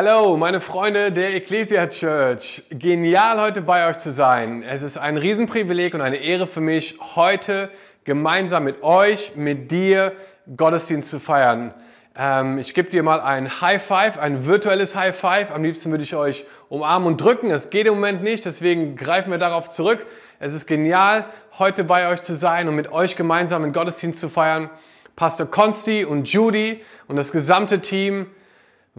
Hallo, meine Freunde der Ecclesia Church. Genial, heute bei euch zu sein. Es ist ein Riesenprivileg und eine Ehre für mich, heute gemeinsam mit euch, mit dir Gottesdienst zu feiern. Ähm, ich gebe dir mal ein High Five, ein virtuelles High Five. Am liebsten würde ich euch umarmen und drücken. Es geht im Moment nicht, deswegen greifen wir darauf zurück. Es ist genial, heute bei euch zu sein und mit euch gemeinsam einen Gottesdienst zu feiern. Pastor Consti und Judy und das gesamte Team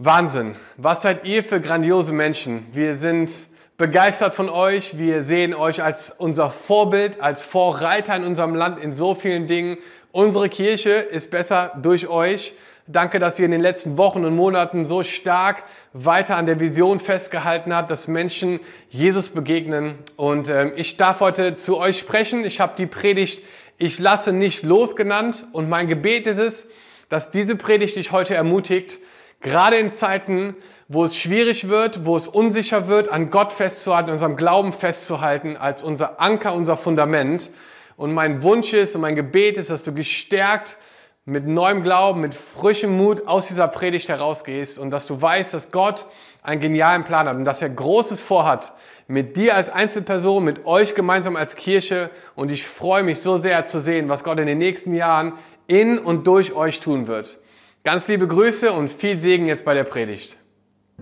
Wahnsinn. Was seid ihr für grandiose Menschen? Wir sind begeistert von euch. Wir sehen euch als unser Vorbild, als Vorreiter in unserem Land in so vielen Dingen. Unsere Kirche ist besser durch euch. Danke, dass ihr in den letzten Wochen und Monaten so stark weiter an der Vision festgehalten habt, dass Menschen Jesus begegnen. Und äh, ich darf heute zu euch sprechen. Ich habe die Predigt Ich lasse nicht los genannt. Und mein Gebet ist es, dass diese Predigt dich heute ermutigt, Gerade in Zeiten, wo es schwierig wird, wo es unsicher wird, an Gott festzuhalten, unserem Glauben festzuhalten als unser Anker, unser Fundament. Und mein Wunsch ist und mein Gebet ist, dass du gestärkt mit neuem Glauben, mit frischem Mut aus dieser Predigt herausgehst und dass du weißt, dass Gott einen genialen Plan hat und dass er Großes vorhat mit dir als Einzelperson, mit euch gemeinsam als Kirche. Und ich freue mich so sehr zu sehen, was Gott in den nächsten Jahren in und durch euch tun wird. Ganz liebe Grüße und viel Segen jetzt bei der Predigt.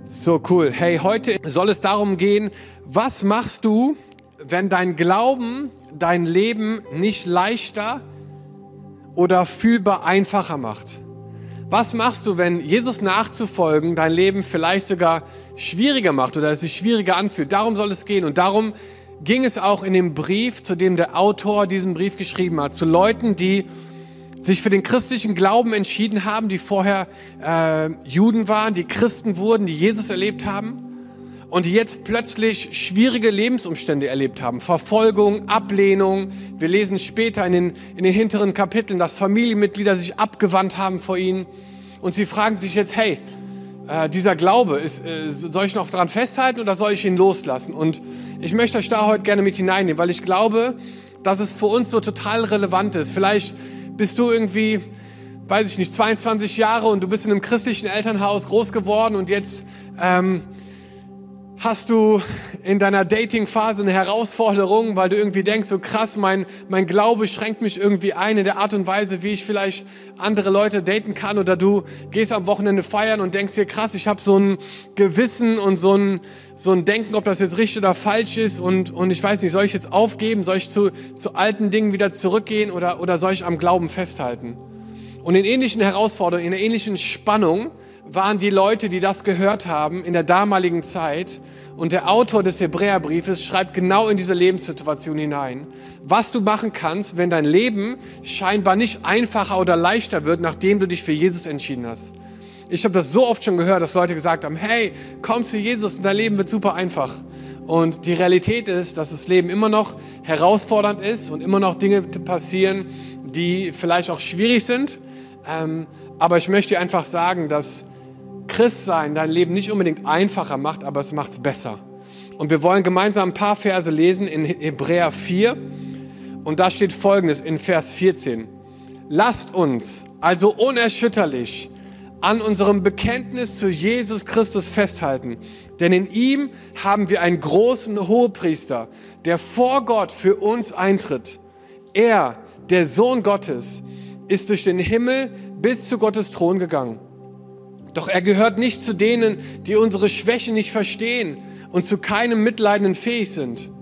So cool. Hey, heute soll es darum gehen, was machst du, wenn dein Glauben dein Leben nicht leichter oder fühlbar einfacher macht? Was machst du, wenn Jesus nachzufolgen dein Leben vielleicht sogar schwieriger macht oder es sich schwieriger anfühlt? Darum soll es gehen und darum ging es auch in dem Brief, zu dem der Autor diesen Brief geschrieben hat, zu Leuten, die sich für den christlichen Glauben entschieden haben, die vorher äh, Juden waren, die Christen wurden, die Jesus erlebt haben und die jetzt plötzlich schwierige Lebensumstände erlebt haben. Verfolgung, Ablehnung. Wir lesen später in den, in den hinteren Kapiteln, dass Familienmitglieder sich abgewandt haben vor ihnen und sie fragen sich jetzt, hey, äh, dieser Glaube, ist, äh, soll ich noch daran festhalten oder soll ich ihn loslassen? Und ich möchte euch da heute gerne mit hineinnehmen, weil ich glaube, dass es für uns so total relevant ist. Vielleicht bist du irgendwie, weiß ich nicht, 22 Jahre und du bist in einem christlichen Elternhaus groß geworden und jetzt ähm, hast du in deiner Dating-Phase eine Herausforderung, weil du irgendwie denkst, so krass, mein, mein Glaube schränkt mich irgendwie ein in der Art und Weise, wie ich vielleicht andere Leute daten kann? Oder du gehst am Wochenende feiern und denkst dir, krass, ich habe so ein Gewissen und so ein, so ein Denken, ob das jetzt richtig oder falsch ist. Und, und ich weiß nicht, soll ich jetzt aufgeben, soll ich zu, zu alten Dingen wieder zurückgehen? Oder, oder soll ich am Glauben festhalten? Und in ähnlichen Herausforderungen, in einer ähnlichen Spannung waren die Leute, die das gehört haben in der damaligen Zeit. Und der Autor des Hebräerbriefes schreibt genau in diese Lebenssituation hinein, was du machen kannst, wenn dein Leben scheinbar nicht einfacher oder leichter wird, nachdem du dich für Jesus entschieden hast. Ich habe das so oft schon gehört, dass Leute gesagt haben, hey, komm zu Jesus und dein Leben wird super einfach. Und die Realität ist, dass das Leben immer noch herausfordernd ist und immer noch Dinge passieren, die vielleicht auch schwierig sind. Ähm, aber ich möchte einfach sagen, dass Christsein dein Leben nicht unbedingt einfacher macht, aber es macht es besser. Und wir wollen gemeinsam ein paar Verse lesen in Hebräer 4. Und da steht folgendes in Vers 14. Lasst uns also unerschütterlich an unserem Bekenntnis zu Jesus Christus festhalten. Denn in ihm haben wir einen großen Hohepriester, der vor Gott für uns eintritt. Er, der Sohn Gottes, ist durch den Himmel bis zu Gottes Thron gegangen. Doch er gehört nicht zu denen, die unsere Schwächen nicht verstehen und zu keinem Mitleidenden fähig sind.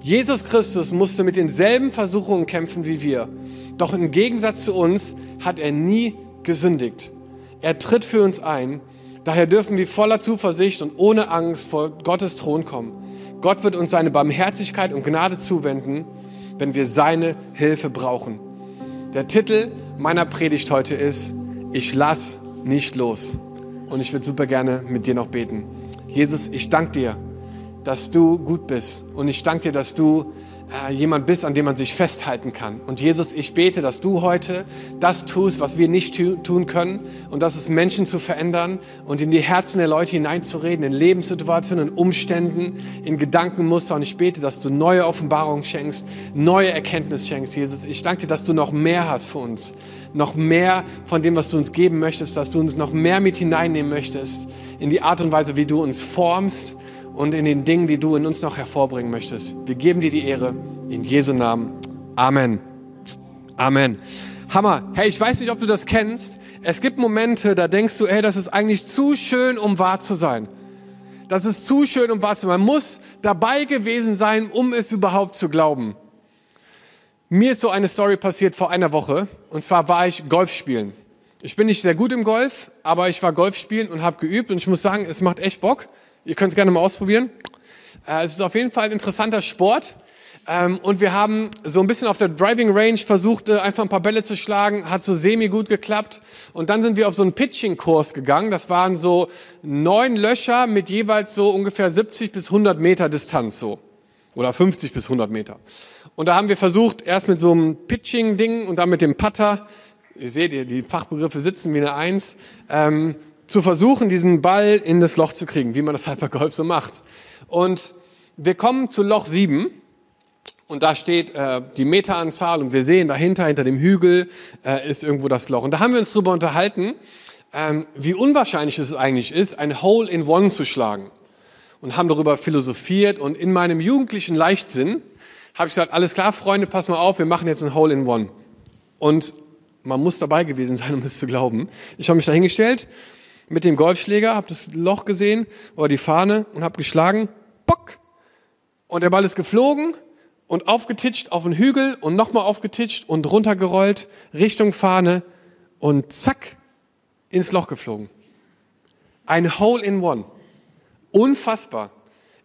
Jesus Christus musste mit denselben Versuchungen kämpfen wie wir. Doch im Gegensatz zu uns hat er nie gesündigt. Er tritt für uns ein. Daher dürfen wir voller Zuversicht und ohne Angst vor Gottes Thron kommen. Gott wird uns seine Barmherzigkeit und Gnade zuwenden, wenn wir seine Hilfe brauchen. Der Titel meiner Predigt heute ist, ich lass nicht los. Und ich würde super gerne mit dir noch beten. Jesus, ich danke dir, dass du gut bist. Und ich danke dir, dass du äh, jemand bist, an dem man sich festhalten kann. Und Jesus, ich bete, dass du heute das tust, was wir nicht tun können und das ist Menschen zu verändern und in die Herzen der Leute hineinzureden, in Lebenssituationen, in Umständen, in Gedankenmuster. Und ich bete, dass du neue Offenbarungen schenkst, neue Erkenntnis schenkst, Jesus. Ich danke dir, dass du noch mehr hast für uns, noch mehr von dem, was du uns geben möchtest, dass du uns noch mehr mit hineinnehmen möchtest in die Art und Weise, wie du uns formst und in den Dingen, die du in uns noch hervorbringen möchtest. Wir geben dir die Ehre in Jesu Namen. Amen. Amen. Hammer. Hey, ich weiß nicht, ob du das kennst. Es gibt Momente, da denkst du, hey, das ist eigentlich zu schön, um wahr zu sein. Das ist zu schön, um wahr zu sein. Man muss dabei gewesen sein, um es überhaupt zu glauben. Mir ist so eine Story passiert vor einer Woche. Und zwar war ich Golf spielen. Ich bin nicht sehr gut im Golf, aber ich war Golf spielen und habe geübt. Und ich muss sagen, es macht echt Bock. Ihr könnt es gerne mal ausprobieren. Äh, es ist auf jeden Fall ein interessanter Sport. Ähm, und wir haben so ein bisschen auf der Driving Range versucht, äh, einfach ein paar Bälle zu schlagen. Hat so semi gut geklappt. Und dann sind wir auf so einen Pitching-Kurs gegangen. Das waren so neun Löcher mit jeweils so ungefähr 70 bis 100 Meter Distanz so. Oder 50 bis 100 Meter. Und da haben wir versucht, erst mit so einem Pitching-Ding und dann mit dem Putter. Ihr seht, die Fachbegriffe sitzen wie eine Eins. Ähm, zu versuchen, diesen Ball in das Loch zu kriegen, wie man das halt bei Golf so macht. Und wir kommen zu Loch 7 und da steht äh, die Meteranzahl und wir sehen dahinter, hinter dem Hügel, äh, ist irgendwo das Loch. Und da haben wir uns drüber unterhalten, ähm, wie unwahrscheinlich es eigentlich ist, ein Hole in One zu schlagen. Und haben darüber philosophiert und in meinem jugendlichen Leichtsinn habe ich gesagt, alles klar, Freunde, pass mal auf, wir machen jetzt ein Hole in One. Und man muss dabei gewesen sein, um es zu glauben. Ich habe mich da hingestellt mit dem Golfschläger, habe das Loch gesehen oder die Fahne und habe geschlagen, bock, und der Ball ist geflogen und aufgetitscht auf den Hügel und nochmal aufgetitscht und runtergerollt Richtung Fahne und zack, ins Loch geflogen. Ein Hole in One. Unfassbar.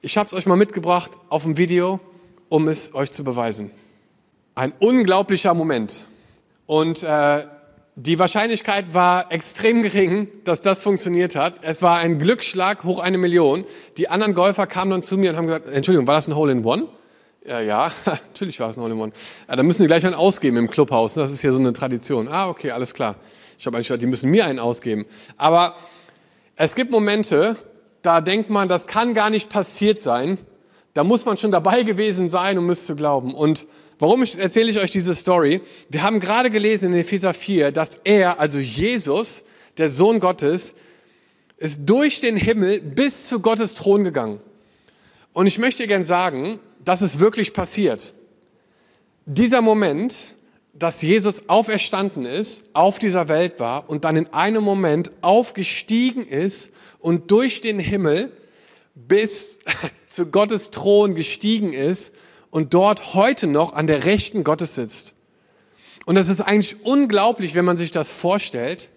Ich habe es euch mal mitgebracht auf dem Video, um es euch zu beweisen. Ein unglaublicher Moment. Und äh, die Wahrscheinlichkeit war extrem gering, dass das funktioniert hat. Es war ein Glücksschlag hoch eine Million. Die anderen Golfer kamen dann zu mir und haben gesagt, Entschuldigung, war das ein Hole in One? Ja, ja, natürlich war es ein Hole in One. Ja, dann müssen sie gleich einen ausgeben im Clubhaus. Das ist hier so eine Tradition. Ah, okay, alles klar. Ich habe eigentlich gedacht, die müssen mir einen ausgeben. Aber es gibt Momente, da denkt man, das kann gar nicht passiert sein. Da muss man schon dabei gewesen sein, um es zu glauben. Und Warum erzähle ich euch diese Story? Wir haben gerade gelesen in Epheser 4, dass er, also Jesus, der Sohn Gottes, ist durch den Himmel bis zu Gottes Thron gegangen. Und ich möchte gern sagen, dass es wirklich passiert. Dieser Moment, dass Jesus auferstanden ist, auf dieser Welt war und dann in einem Moment aufgestiegen ist und durch den Himmel bis zu Gottes Thron gestiegen ist und dort heute noch an der Rechten Gottes sitzt. Und das ist eigentlich unglaublich, wenn man sich das vorstellt,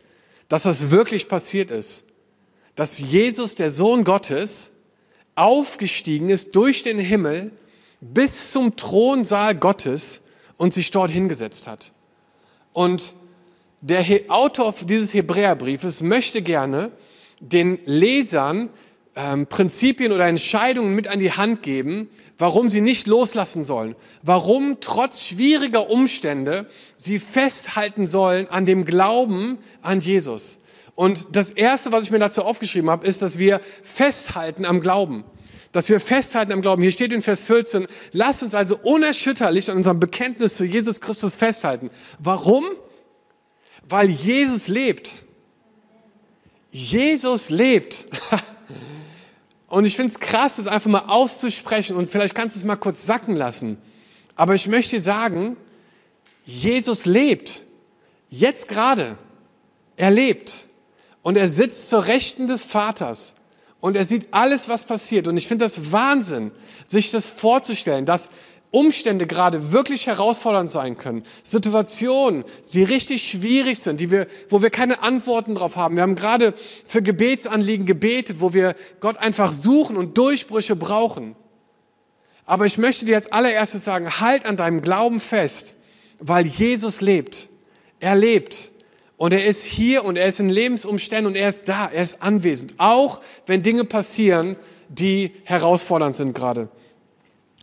dass das wirklich passiert ist. Dass Jesus, der Sohn Gottes, aufgestiegen ist durch den Himmel bis zum Thronsaal Gottes und sich dort hingesetzt hat. Und der Autor dieses Hebräerbriefes möchte gerne den Lesern ähm, Prinzipien oder Entscheidungen mit an die Hand geben, warum sie nicht loslassen sollen, warum trotz schwieriger Umstände sie festhalten sollen an dem Glauben an Jesus. Und das Erste, was ich mir dazu aufgeschrieben habe, ist, dass wir festhalten am Glauben. Dass wir festhalten am Glauben. Hier steht in Vers 14, lasst uns also unerschütterlich an unserem Bekenntnis zu Jesus Christus festhalten. Warum? Weil Jesus lebt. Jesus lebt. Und ich finde es krass, das einfach mal auszusprechen und vielleicht kannst du es mal kurz sacken lassen. Aber ich möchte sagen, Jesus lebt. Jetzt gerade. Er lebt. Und er sitzt zur Rechten des Vaters. Und er sieht alles, was passiert. Und ich finde das Wahnsinn, sich das vorzustellen, dass Umstände gerade wirklich herausfordernd sein können, Situationen, die richtig schwierig sind, die wir, wo wir keine Antworten drauf haben. Wir haben gerade für Gebetsanliegen gebetet, wo wir Gott einfach suchen und Durchbrüche brauchen. Aber ich möchte dir als allererstes sagen, halt an deinem Glauben fest, weil Jesus lebt. Er lebt. Und er ist hier und er ist in Lebensumständen und er ist da, er ist anwesend. Auch wenn Dinge passieren, die herausfordernd sind gerade.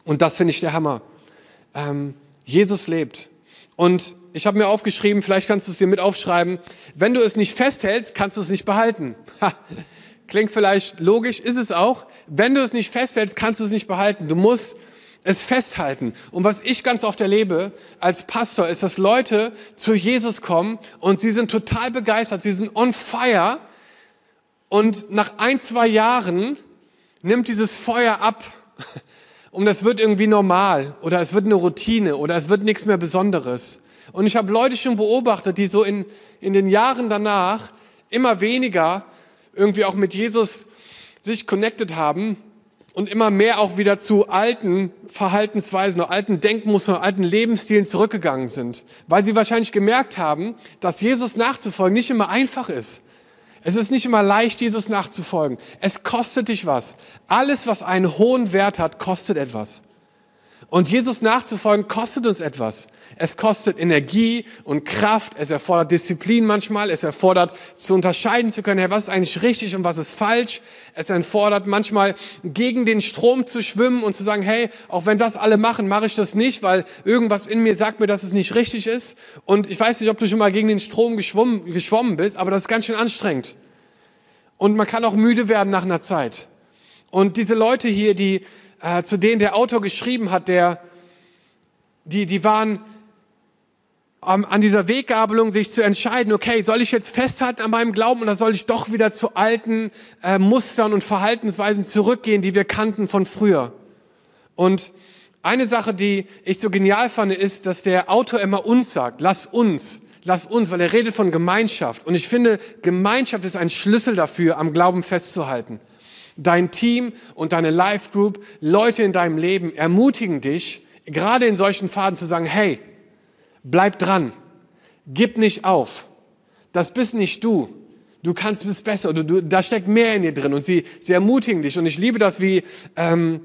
Und das finde ich der Hammer. ähm, Jesus lebt. Und ich habe mir aufgeschrieben, vielleicht kannst du es dir mit aufschreiben, wenn du es nicht festhältst, kannst du es nicht behalten. Klingt vielleicht logisch, ist es auch. Wenn du es nicht festhältst, kannst du es nicht behalten. Du musst es festhalten. Und was ich ganz oft erlebe als Pastor, ist, dass Leute zu Jesus kommen und sie sind total begeistert, sie sind on fire und nach ein, zwei Jahren nimmt dieses Feuer ab und das wird irgendwie normal oder es wird eine Routine oder es wird nichts mehr Besonderes. Und ich habe Leute schon beobachtet, die so in, in den Jahren danach immer weniger irgendwie auch mit Jesus sich connected haben und immer mehr auch wieder zu alten Verhaltensweisen, alten Denkmustern, alten Lebensstilen zurückgegangen sind, weil sie wahrscheinlich gemerkt haben, dass Jesus nachzufolgen nicht immer einfach ist. Es ist nicht immer leicht, Jesus nachzufolgen. Es kostet dich was. Alles, was einen hohen Wert hat, kostet etwas. Und Jesus nachzufolgen kostet uns etwas. Es kostet Energie und Kraft. Es erfordert Disziplin manchmal. Es erfordert zu unterscheiden zu können, Herr, was ist eigentlich richtig und was ist falsch. Es erfordert manchmal gegen den Strom zu schwimmen und zu sagen, hey, auch wenn das alle machen, mache ich das nicht, weil irgendwas in mir sagt mir, dass es nicht richtig ist. Und ich weiß nicht, ob du schon mal gegen den Strom geschwommen, geschwommen bist, aber das ist ganz schön anstrengend. Und man kann auch müde werden nach einer Zeit. Und diese Leute hier, die äh, zu denen der Autor geschrieben hat, der, die, die waren ähm, an dieser Weggabelung, sich zu entscheiden, okay, soll ich jetzt festhalten an meinem Glauben oder soll ich doch wieder zu alten äh, Mustern und Verhaltensweisen zurückgehen, die wir kannten von früher? Und eine Sache, die ich so genial fand, ist, dass der Autor immer uns sagt, lass uns, lass uns, weil er redet von Gemeinschaft. Und ich finde, Gemeinschaft ist ein Schlüssel dafür, am Glauben festzuhalten dein Team und deine Life Group, Leute in deinem Leben ermutigen dich, gerade in solchen Pfaden zu sagen, hey, bleib dran, gib nicht auf, das bist nicht du. Du kannst es besser, du, du, da steckt mehr in dir drin und sie, sie ermutigen dich. Und ich liebe das, wie ähm,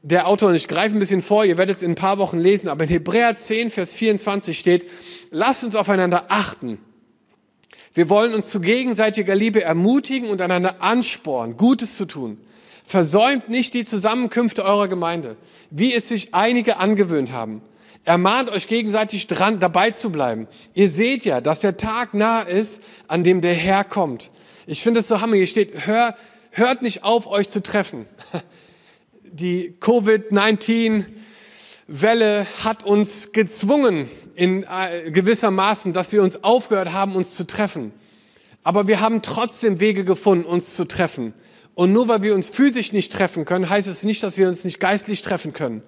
der Autor, und ich greife ein bisschen vor, ihr werdet es in ein paar Wochen lesen, aber in Hebräer 10, Vers 24 steht, lasst uns aufeinander achten wir wollen uns zu gegenseitiger Liebe ermutigen und einander anspornen, Gutes zu tun. Versäumt nicht die Zusammenkünfte eurer Gemeinde, wie es sich einige angewöhnt haben. Ermahnt euch gegenseitig dran, dabei zu bleiben. Ihr seht ja, dass der Tag nahe ist, an dem der Herr kommt. Ich finde es so hammer. Hier steht, hör, hört nicht auf, euch zu treffen. Die Covid-19-Welle hat uns gezwungen, in äh, gewisser Maßen, dass wir uns aufgehört haben, uns zu treffen. Aber wir haben trotzdem Wege gefunden, uns zu treffen. Und nur weil wir uns physisch nicht treffen können, heißt es nicht, dass wir uns nicht geistlich treffen können.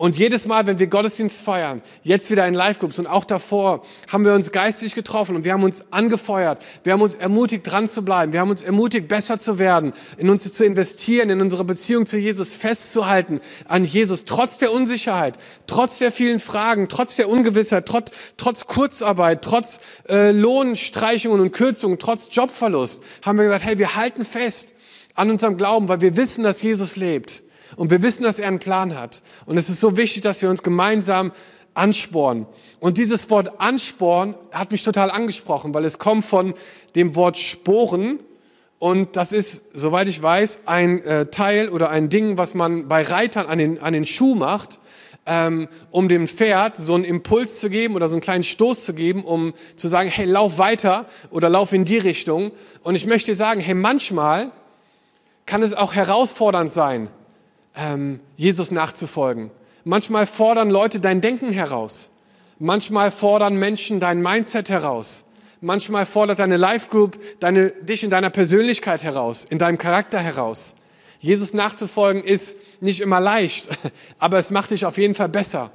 Und jedes Mal, wenn wir Gottesdienst feiern, jetzt wieder in Live-Groups und auch davor, haben wir uns geistlich getroffen und wir haben uns angefeuert. Wir haben uns ermutigt, dran zu bleiben. Wir haben uns ermutigt, besser zu werden, in uns zu investieren, in unsere Beziehung zu Jesus festzuhalten, an Jesus, trotz der Unsicherheit, trotz der vielen Fragen, trotz der Ungewissheit, trotz, trotz Kurzarbeit, trotz äh, Lohnstreichungen und Kürzungen, trotz Jobverlust, haben wir gesagt, hey, wir halten fest an unserem Glauben, weil wir wissen, dass Jesus lebt. Und wir wissen, dass er einen Plan hat. Und es ist so wichtig, dass wir uns gemeinsam anspornen. Und dieses Wort Ansporn hat mich total angesprochen, weil es kommt von dem Wort Sporen. Und das ist, soweit ich weiß, ein äh, Teil oder ein Ding, was man bei Reitern an den, an den Schuh macht, ähm, um dem Pferd so einen Impuls zu geben oder so einen kleinen Stoß zu geben, um zu sagen, hey, lauf weiter oder lauf in die Richtung. Und ich möchte sagen, hey, manchmal kann es auch herausfordernd sein, ähm, Jesus nachzufolgen. Manchmal fordern Leute dein Denken heraus. Manchmal fordern Menschen dein Mindset heraus. Manchmal fordert deine Life Group deine, dich in deiner Persönlichkeit heraus, in deinem Charakter heraus. Jesus nachzufolgen ist nicht immer leicht, aber es macht dich auf jeden Fall besser.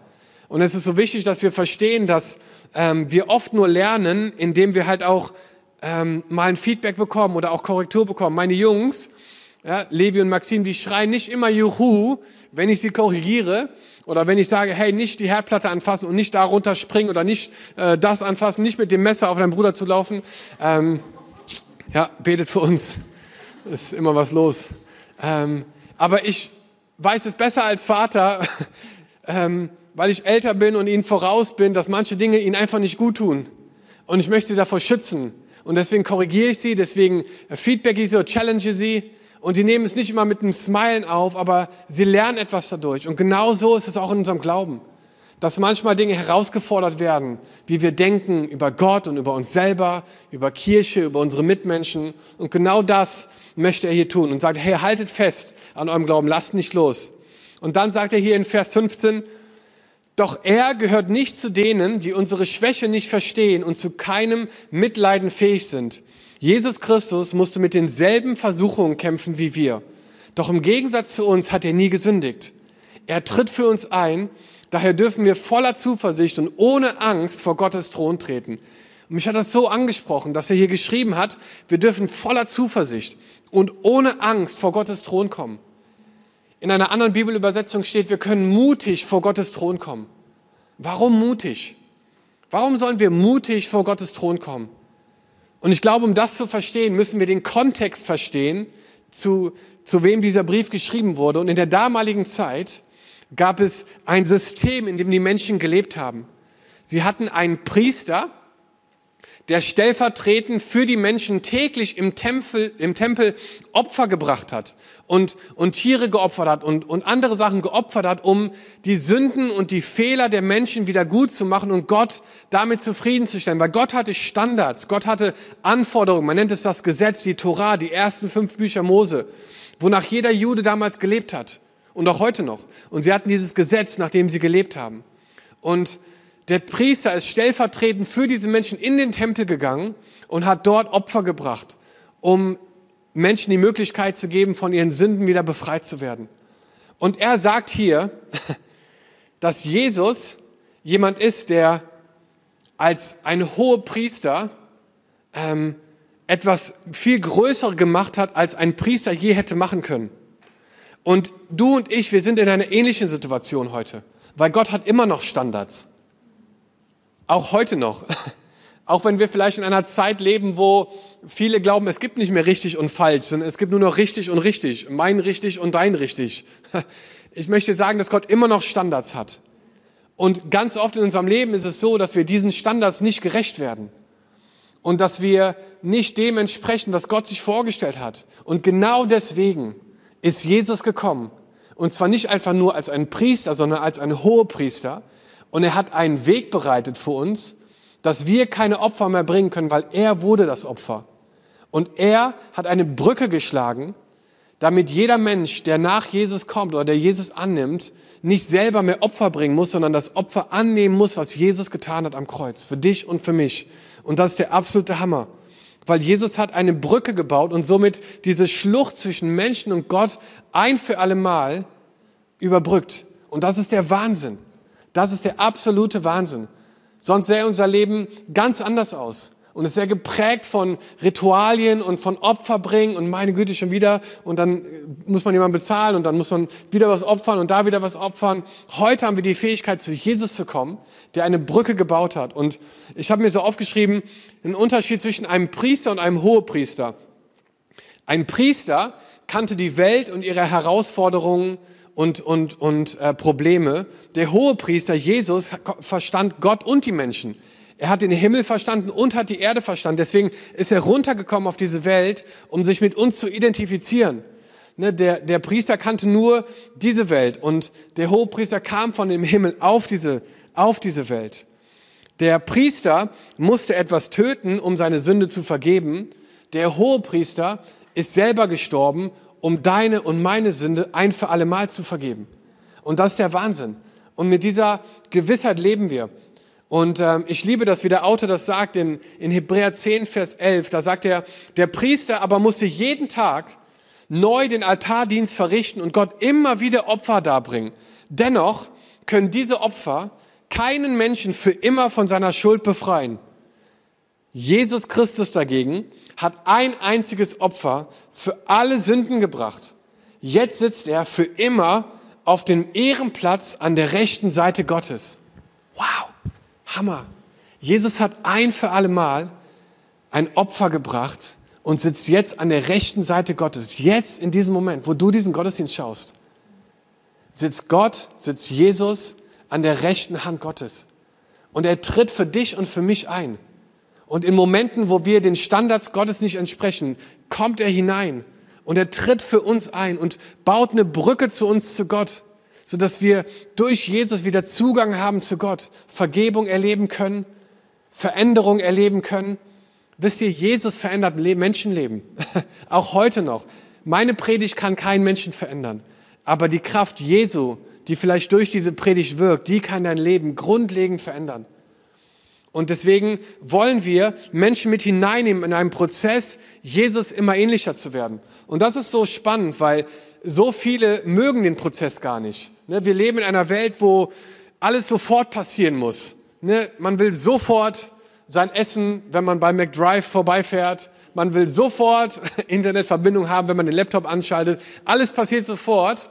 Und es ist so wichtig, dass wir verstehen, dass ähm, wir oft nur lernen, indem wir halt auch ähm, mal ein Feedback bekommen oder auch Korrektur bekommen. Meine Jungs, ja, Levi und Maxim, die schreien nicht immer Juhu, wenn ich sie korrigiere oder wenn ich sage, hey, nicht die Herdplatte anfassen und nicht darunter springen oder nicht äh, das anfassen, nicht mit dem Messer auf deinen Bruder zu laufen. Ähm, ja, betet für uns. Ist immer was los. Ähm, aber ich weiß es besser als Vater, ähm, weil ich älter bin und ihnen voraus bin, dass manche Dinge ihnen einfach nicht gut tun. Und ich möchte sie davor schützen. Und deswegen korrigiere ich sie, deswegen feedback ich sie oder challenge sie. Und die nehmen es nicht immer mit einem Smilen auf, aber sie lernen etwas dadurch. Und genau so ist es auch in unserem Glauben. dass manchmal Dinge herausgefordert werden, wie wir denken über Gott und über uns selber, über Kirche, über unsere Mitmenschen. Und genau das möchte er hier tun und sagt, hey, haltet fest an eurem Glauben, lasst nicht los. Und dann sagt er hier in Vers 15, doch er gehört nicht zu denen, die unsere Schwäche nicht verstehen und zu keinem Mitleiden fähig sind. Jesus Christus musste mit denselben Versuchungen kämpfen wie wir. Doch im Gegensatz zu uns hat er nie gesündigt. Er tritt für uns ein, daher dürfen wir voller Zuversicht und ohne Angst vor Gottes Thron treten. Und mich hat das so angesprochen, dass er hier geschrieben hat, wir dürfen voller Zuversicht und ohne Angst vor Gottes Thron kommen. In einer anderen Bibelübersetzung steht, wir können mutig vor Gottes Thron kommen. Warum mutig? Warum sollen wir mutig vor Gottes Thron kommen? Und ich glaube, um das zu verstehen, müssen wir den Kontext verstehen, zu, zu wem dieser Brief geschrieben wurde. Und in der damaligen Zeit gab es ein System, in dem die Menschen gelebt haben. Sie hatten einen Priester, der stellvertretend für die Menschen täglich im Tempel, im Tempel Opfer gebracht hat und, und Tiere geopfert hat und, und andere Sachen geopfert hat, um die Sünden und die Fehler der Menschen wieder gut zu machen und Gott damit zufriedenzustellen. Weil Gott hatte Standards, Gott hatte Anforderungen. Man nennt es das Gesetz, die Torah, die ersten fünf Bücher Mose, wonach jeder Jude damals gelebt hat und auch heute noch. Und sie hatten dieses Gesetz, nach dem sie gelebt haben. Und der Priester ist stellvertretend für diese Menschen in den Tempel gegangen und hat dort Opfer gebracht, um Menschen die Möglichkeit zu geben, von ihren Sünden wieder befreit zu werden. Und er sagt hier, dass Jesus jemand ist, der als ein hoher Priester ähm, etwas viel Größer gemacht hat, als ein Priester je hätte machen können. Und du und ich, wir sind in einer ähnlichen Situation heute, weil Gott hat immer noch Standards. Auch heute noch. Auch wenn wir vielleicht in einer Zeit leben, wo viele glauben, es gibt nicht mehr richtig und falsch, sondern es gibt nur noch richtig und richtig, mein richtig und dein richtig. Ich möchte sagen, dass Gott immer noch Standards hat. Und ganz oft in unserem Leben ist es so, dass wir diesen Standards nicht gerecht werden. Und dass wir nicht dem entsprechen, was Gott sich vorgestellt hat. Und genau deswegen ist Jesus gekommen. Und zwar nicht einfach nur als ein Priester, sondern als ein Hohepriester, und er hat einen Weg bereitet für uns, dass wir keine Opfer mehr bringen können, weil er wurde das Opfer. Und er hat eine Brücke geschlagen, damit jeder Mensch, der nach Jesus kommt oder der Jesus annimmt, nicht selber mehr Opfer bringen muss, sondern das Opfer annehmen muss, was Jesus getan hat am Kreuz, für dich und für mich. Und das ist der absolute Hammer. Weil Jesus hat eine Brücke gebaut und somit diese Schlucht zwischen Menschen und Gott ein für alle Mal überbrückt. Und das ist der Wahnsinn. Das ist der absolute Wahnsinn. Sonst sähe unser Leben ganz anders aus. Und ist sehr geprägt von Ritualien und von Opferbringen und meine Güte schon wieder. Und dann muss man jemanden bezahlen und dann muss man wieder was opfern und da wieder was opfern. Heute haben wir die Fähigkeit, zu Jesus zu kommen, der eine Brücke gebaut hat. Und ich habe mir so aufgeschrieben, einen Unterschied zwischen einem Priester und einem Hohepriester. Ein Priester kannte die Welt und ihre Herausforderungen und, und, und äh, Probleme. Der Hohepriester Jesus verstand Gott und die Menschen. Er hat den Himmel verstanden und hat die Erde verstanden. Deswegen ist er runtergekommen auf diese Welt, um sich mit uns zu identifizieren. Ne, der, der Priester kannte nur diese Welt und der Hohepriester kam von dem Himmel auf diese, auf diese Welt. Der Priester musste etwas töten, um seine Sünde zu vergeben. Der Hohepriester ist selber gestorben um deine und meine Sünde ein für alle Mal zu vergeben. Und das ist der Wahnsinn. Und mit dieser Gewissheit leben wir. Und ähm, ich liebe das, wie der Autor das sagt in, in Hebräer 10, Vers 11. Da sagt er, der Priester aber musste jeden Tag neu den Altardienst verrichten und Gott immer wieder Opfer darbringen. Dennoch können diese Opfer keinen Menschen für immer von seiner Schuld befreien. Jesus Christus dagegen hat ein einziges Opfer für alle Sünden gebracht. Jetzt sitzt er für immer auf dem Ehrenplatz an der rechten Seite Gottes. Wow, Hammer. Jesus hat ein für alle Mal ein Opfer gebracht und sitzt jetzt an der rechten Seite Gottes. Jetzt in diesem Moment, wo du diesen Gottesdienst schaust, sitzt Gott, sitzt Jesus an der rechten Hand Gottes. Und er tritt für dich und für mich ein. Und in Momenten, wo wir den Standards Gottes nicht entsprechen, kommt er hinein und er tritt für uns ein und baut eine Brücke zu uns, zu Gott, sodass wir durch Jesus wieder Zugang haben zu Gott, Vergebung erleben können, Veränderung erleben können. Wisst ihr, Jesus verändert Menschenleben, auch heute noch. Meine Predigt kann keinen Menschen verändern, aber die Kraft Jesu, die vielleicht durch diese Predigt wirkt, die kann dein Leben grundlegend verändern. Und deswegen wollen wir Menschen mit hineinnehmen in einen Prozess, Jesus immer ähnlicher zu werden. Und das ist so spannend, weil so viele mögen den Prozess gar nicht. Ne, wir leben in einer Welt, wo alles sofort passieren muss. Ne, man will sofort sein Essen, wenn man bei McDrive vorbeifährt. Man will sofort Internetverbindung haben, wenn man den Laptop anschaltet. Alles passiert sofort.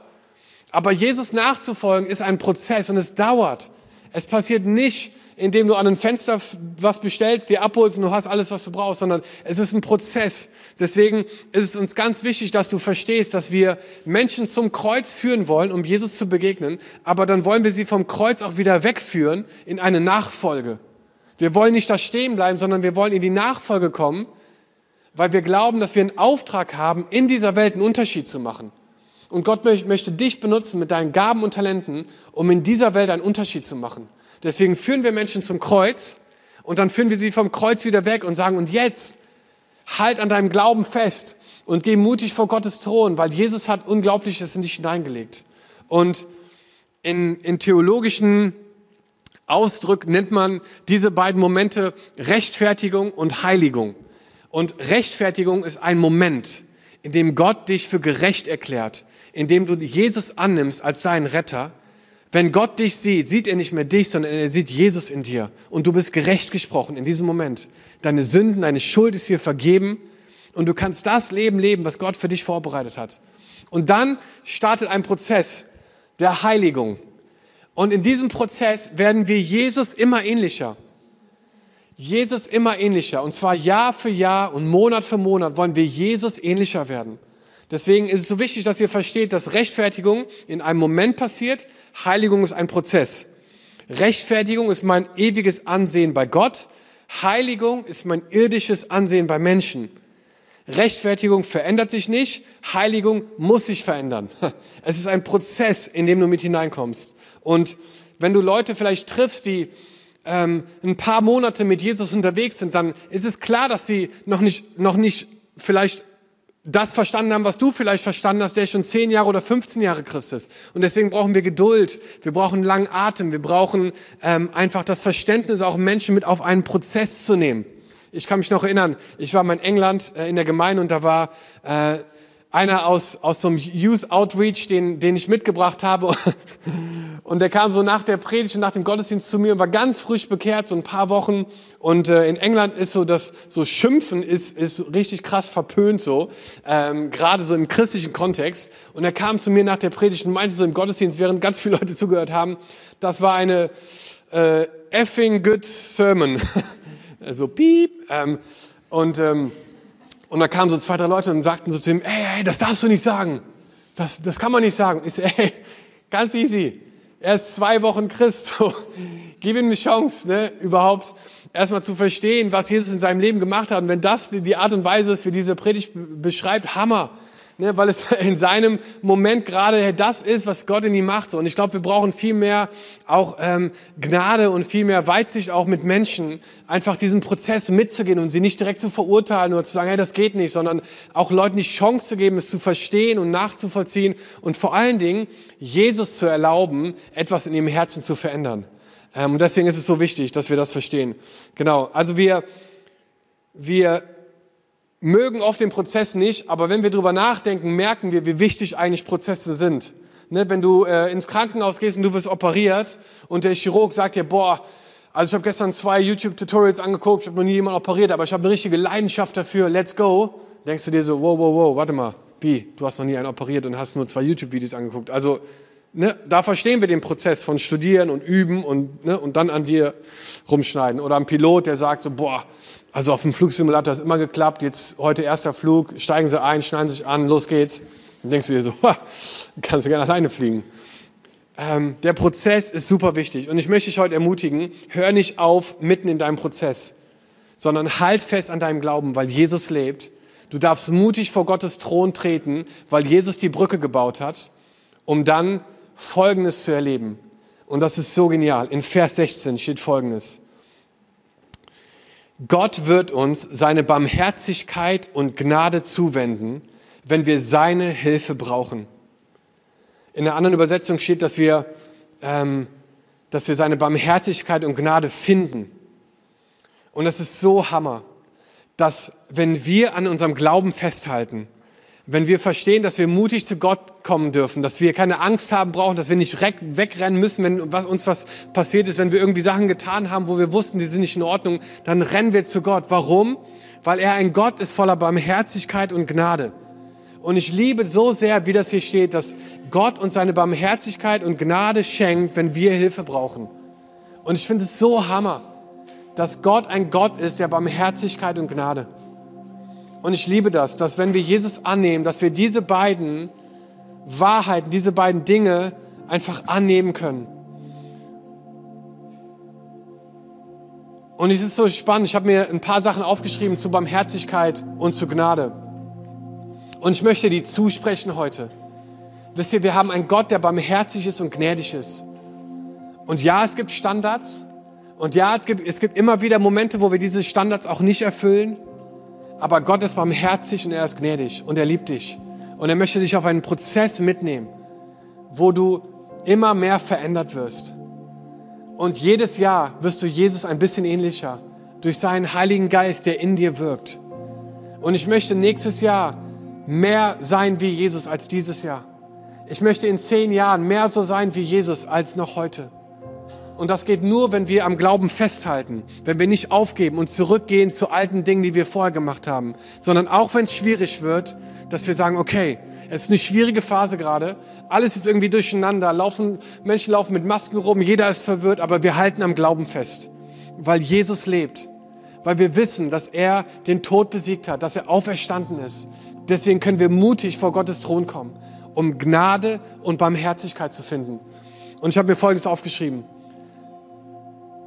Aber Jesus nachzufolgen ist ein Prozess und es dauert. Es passiert nicht indem du an ein Fenster was bestellst, dir abholst und du hast alles, was du brauchst, sondern es ist ein Prozess. Deswegen ist es uns ganz wichtig, dass du verstehst, dass wir Menschen zum Kreuz führen wollen, um Jesus zu begegnen, aber dann wollen wir sie vom Kreuz auch wieder wegführen in eine Nachfolge. Wir wollen nicht da stehen bleiben, sondern wir wollen in die Nachfolge kommen, weil wir glauben, dass wir einen Auftrag haben, in dieser Welt einen Unterschied zu machen. Und Gott möchte dich benutzen mit deinen Gaben und Talenten, um in dieser Welt einen Unterschied zu machen. Deswegen führen wir Menschen zum Kreuz und dann führen wir sie vom Kreuz wieder weg und sagen, und jetzt halt an deinem Glauben fest und geh mutig vor Gottes Thron, weil Jesus hat Unglaubliches in dich hineingelegt. Und in, in theologischen Ausdruck nennt man diese beiden Momente Rechtfertigung und Heiligung. Und Rechtfertigung ist ein Moment, in dem Gott dich für gerecht erklärt, in dem du Jesus annimmst als deinen Retter wenn Gott dich sieht, sieht er nicht mehr dich, sondern er sieht Jesus in dir. Und du bist gerecht gesprochen in diesem Moment. Deine Sünden, deine Schuld ist dir vergeben. Und du kannst das Leben leben, was Gott für dich vorbereitet hat. Und dann startet ein Prozess der Heiligung. Und in diesem Prozess werden wir Jesus immer ähnlicher. Jesus immer ähnlicher. Und zwar Jahr für Jahr und Monat für Monat wollen wir Jesus ähnlicher werden. Deswegen ist es so wichtig, dass ihr versteht, dass Rechtfertigung in einem Moment passiert, Heiligung ist ein Prozess. Rechtfertigung ist mein ewiges Ansehen bei Gott, Heiligung ist mein irdisches Ansehen bei Menschen. Rechtfertigung verändert sich nicht, Heiligung muss sich verändern. Es ist ein Prozess, in dem du mit hineinkommst. Und wenn du Leute vielleicht triffst, die ähm, ein paar Monate mit Jesus unterwegs sind, dann ist es klar, dass sie noch nicht, noch nicht vielleicht das verstanden haben, was du vielleicht verstanden hast, der schon 10 Jahre oder 15 Jahre Christ ist. Und deswegen brauchen wir Geduld, wir brauchen langen Atem, wir brauchen ähm, einfach das Verständnis, auch Menschen mit auf einen Prozess zu nehmen. Ich kann mich noch erinnern, ich war mal in England äh, in der Gemeinde und da war äh, einer aus, aus so einem Youth Outreach, den, den ich mitgebracht habe. Und der kam so nach der Predigt und nach dem Gottesdienst zu mir und war ganz frisch bekehrt, so ein paar Wochen. Und äh, in England ist so das, so Schimpfen ist, ist richtig krass verpönt so, ähm, gerade so im christlichen Kontext. Und er kam zu mir nach der Predigt und meinte so im Gottesdienst, während ganz viele Leute zugehört haben, das war eine äh, effing good sermon. also piep. Ähm, und ähm, und da kamen so zwei, drei Leute und sagten so zu ihm, ey, ey, das darfst du nicht sagen. Das, das kann man nicht sagen. ich so, ey, ganz easy. Er ist zwei Wochen Christ. So, gib ihm eine Chance, ne, überhaupt erstmal zu verstehen, was Jesus in seinem Leben gemacht hat. Und wenn das die Art und Weise ist, wie diese Predigt beschreibt, Hammer ne, weil es in seinem Moment gerade das ist, was Gott in ihm macht. Und ich glaube, wir brauchen viel mehr auch ähm, Gnade und viel mehr Weitsicht auch mit Menschen, einfach diesen Prozess mitzugehen und sie nicht direkt zu verurteilen oder zu sagen, hey, das geht nicht, sondern auch Leuten die Chance zu geben, es zu verstehen und nachzuvollziehen und vor allen Dingen Jesus zu erlauben, etwas in ihrem Herzen zu verändern. Ähm, und deswegen ist es so wichtig, dass wir das verstehen. Genau. Also wir, wir mögen oft den Prozess nicht, aber wenn wir drüber nachdenken, merken wir, wie wichtig eigentlich Prozesse sind. Ne, wenn du äh, ins Krankenhaus gehst und du wirst operiert und der Chirurg sagt dir, boah, also ich habe gestern zwei YouTube-Tutorials angeguckt, ich habe noch nie jemanden operiert, aber ich habe eine richtige Leidenschaft dafür, let's go. Denkst du dir so, wow, wow, wow, warte mal, wie, du hast noch nie einen operiert und hast nur zwei YouTube-Videos angeguckt. Also ne, da verstehen wir den Prozess von Studieren und Üben und, ne, und dann an dir rumschneiden. Oder ein Pilot, der sagt so, boah, also auf dem Flugsimulator hat es immer geklappt. Jetzt heute erster Flug, steigen Sie ein, schneiden sich an, los geht's. Dann denkst du dir so, kannst du gerne alleine fliegen. Ähm, der Prozess ist super wichtig und ich möchte dich heute ermutigen, hör nicht auf mitten in deinem Prozess, sondern halt fest an deinem Glauben, weil Jesus lebt. Du darfst mutig vor Gottes Thron treten, weil Jesus die Brücke gebaut hat, um dann Folgendes zu erleben. Und das ist so genial. In Vers 16 steht Folgendes. Gott wird uns seine Barmherzigkeit und Gnade zuwenden, wenn wir seine Hilfe brauchen. In der anderen Übersetzung steht, dass wir, ähm, dass wir seine Barmherzigkeit und Gnade finden. Und das ist so Hammer, dass wenn wir an unserem Glauben festhalten, wenn wir verstehen, dass wir mutig zu Gott kommen dürfen, dass wir keine Angst haben brauchen, dass wir nicht wegrennen müssen, wenn was, uns was passiert ist, wenn wir irgendwie Sachen getan haben, wo wir wussten, die sind nicht in Ordnung, dann rennen wir zu Gott. Warum? Weil er ein Gott ist voller Barmherzigkeit und Gnade. Und ich liebe so sehr, wie das hier steht, dass Gott uns seine Barmherzigkeit und Gnade schenkt, wenn wir Hilfe brauchen. Und ich finde es so hammer, dass Gott ein Gott ist der Barmherzigkeit und Gnade. Und ich liebe das, dass wenn wir Jesus annehmen, dass wir diese beiden Wahrheiten, diese beiden Dinge einfach annehmen können. Und es ist so spannend, ich habe mir ein paar Sachen aufgeschrieben zu Barmherzigkeit und zu Gnade. Und ich möchte die zusprechen heute. Wisst ihr, wir haben einen Gott, der barmherzig ist und gnädig ist. Und ja, es gibt Standards. Und ja, es gibt, es gibt immer wieder Momente, wo wir diese Standards auch nicht erfüllen. Aber Gott ist barmherzig und er ist gnädig und er liebt dich. Und er möchte dich auf einen Prozess mitnehmen, wo du immer mehr verändert wirst. Und jedes Jahr wirst du Jesus ein bisschen ähnlicher durch seinen Heiligen Geist, der in dir wirkt. Und ich möchte nächstes Jahr mehr sein wie Jesus als dieses Jahr. Ich möchte in zehn Jahren mehr so sein wie Jesus als noch heute. Und das geht nur, wenn wir am Glauben festhalten, wenn wir nicht aufgeben und zurückgehen zu alten Dingen, die wir vorher gemacht haben, sondern auch wenn es schwierig wird, dass wir sagen, okay, es ist eine schwierige Phase gerade, alles ist irgendwie durcheinander, laufen, Menschen laufen mit Masken rum, jeder ist verwirrt, aber wir halten am Glauben fest, weil Jesus lebt, weil wir wissen, dass er den Tod besiegt hat, dass er auferstanden ist. Deswegen können wir mutig vor Gottes Thron kommen, um Gnade und Barmherzigkeit zu finden. Und ich habe mir Folgendes aufgeschrieben.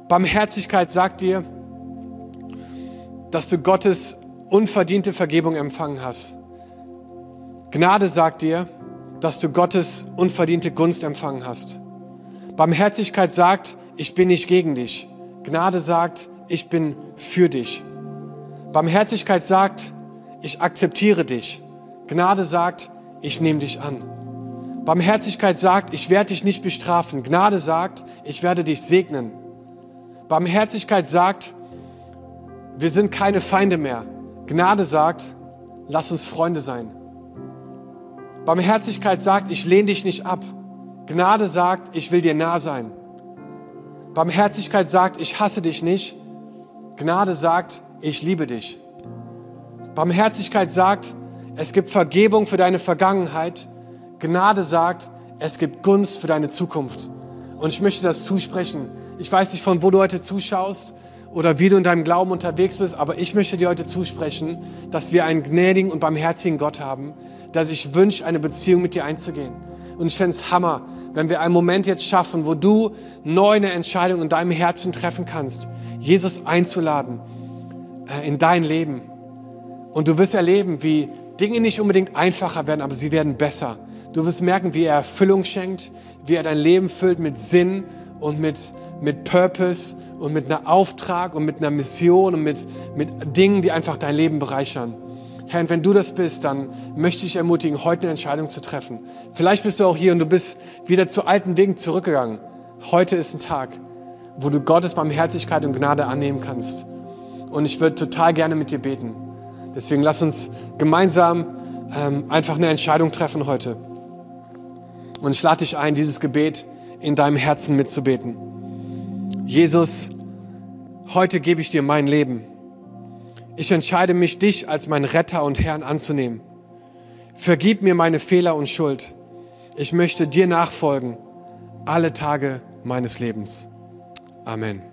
Barmherzigkeit sagt dir, dass du Gottes unverdiente Vergebung empfangen hast. Gnade sagt dir, dass du Gottes unverdiente Gunst empfangen hast. Barmherzigkeit sagt, ich bin nicht gegen dich. Gnade sagt, ich bin für dich. Barmherzigkeit sagt, ich akzeptiere dich. Gnade sagt, ich nehme dich an. Barmherzigkeit sagt, ich werde dich nicht bestrafen. Gnade sagt, ich werde dich segnen. Barmherzigkeit sagt, wir sind keine Feinde mehr. Gnade sagt, lass uns Freunde sein. Barmherzigkeit sagt, ich lehne dich nicht ab. Gnade sagt, ich will dir nah sein. Barmherzigkeit sagt, ich hasse dich nicht. Gnade sagt, ich liebe dich. Barmherzigkeit sagt, es gibt Vergebung für deine Vergangenheit. Gnade sagt, es gibt Gunst für deine Zukunft. Und ich möchte das zusprechen. Ich weiß nicht, von wo du heute zuschaust oder wie du in deinem Glauben unterwegs bist, aber ich möchte dir heute zusprechen, dass wir einen gnädigen und barmherzigen Gott haben, der sich wünscht, eine Beziehung mit dir einzugehen. Und ich fände es Hammer, wenn wir einen Moment jetzt schaffen, wo du neu eine Entscheidung in deinem Herzen treffen kannst, Jesus einzuladen äh, in dein Leben. Und du wirst erleben, wie Dinge nicht unbedingt einfacher werden, aber sie werden besser. Du wirst merken, wie er Erfüllung schenkt, wie er dein Leben füllt mit Sinn und mit mit Purpose und mit einer Auftrag und mit einer Mission und mit, mit Dingen, die einfach dein Leben bereichern. Herr, wenn du das bist, dann möchte ich ermutigen, heute eine Entscheidung zu treffen. Vielleicht bist du auch hier und du bist wieder zu alten Wegen zurückgegangen. Heute ist ein Tag, wo du Gottes Barmherzigkeit und Gnade annehmen kannst. Und ich würde total gerne mit dir beten. Deswegen lass uns gemeinsam ähm, einfach eine Entscheidung treffen heute. Und ich lade dich ein, dieses Gebet in deinem Herzen mitzubeten. Jesus, heute gebe ich dir mein Leben. Ich entscheide mich, dich als mein Retter und Herrn anzunehmen. Vergib mir meine Fehler und Schuld. Ich möchte dir nachfolgen alle Tage meines Lebens. Amen.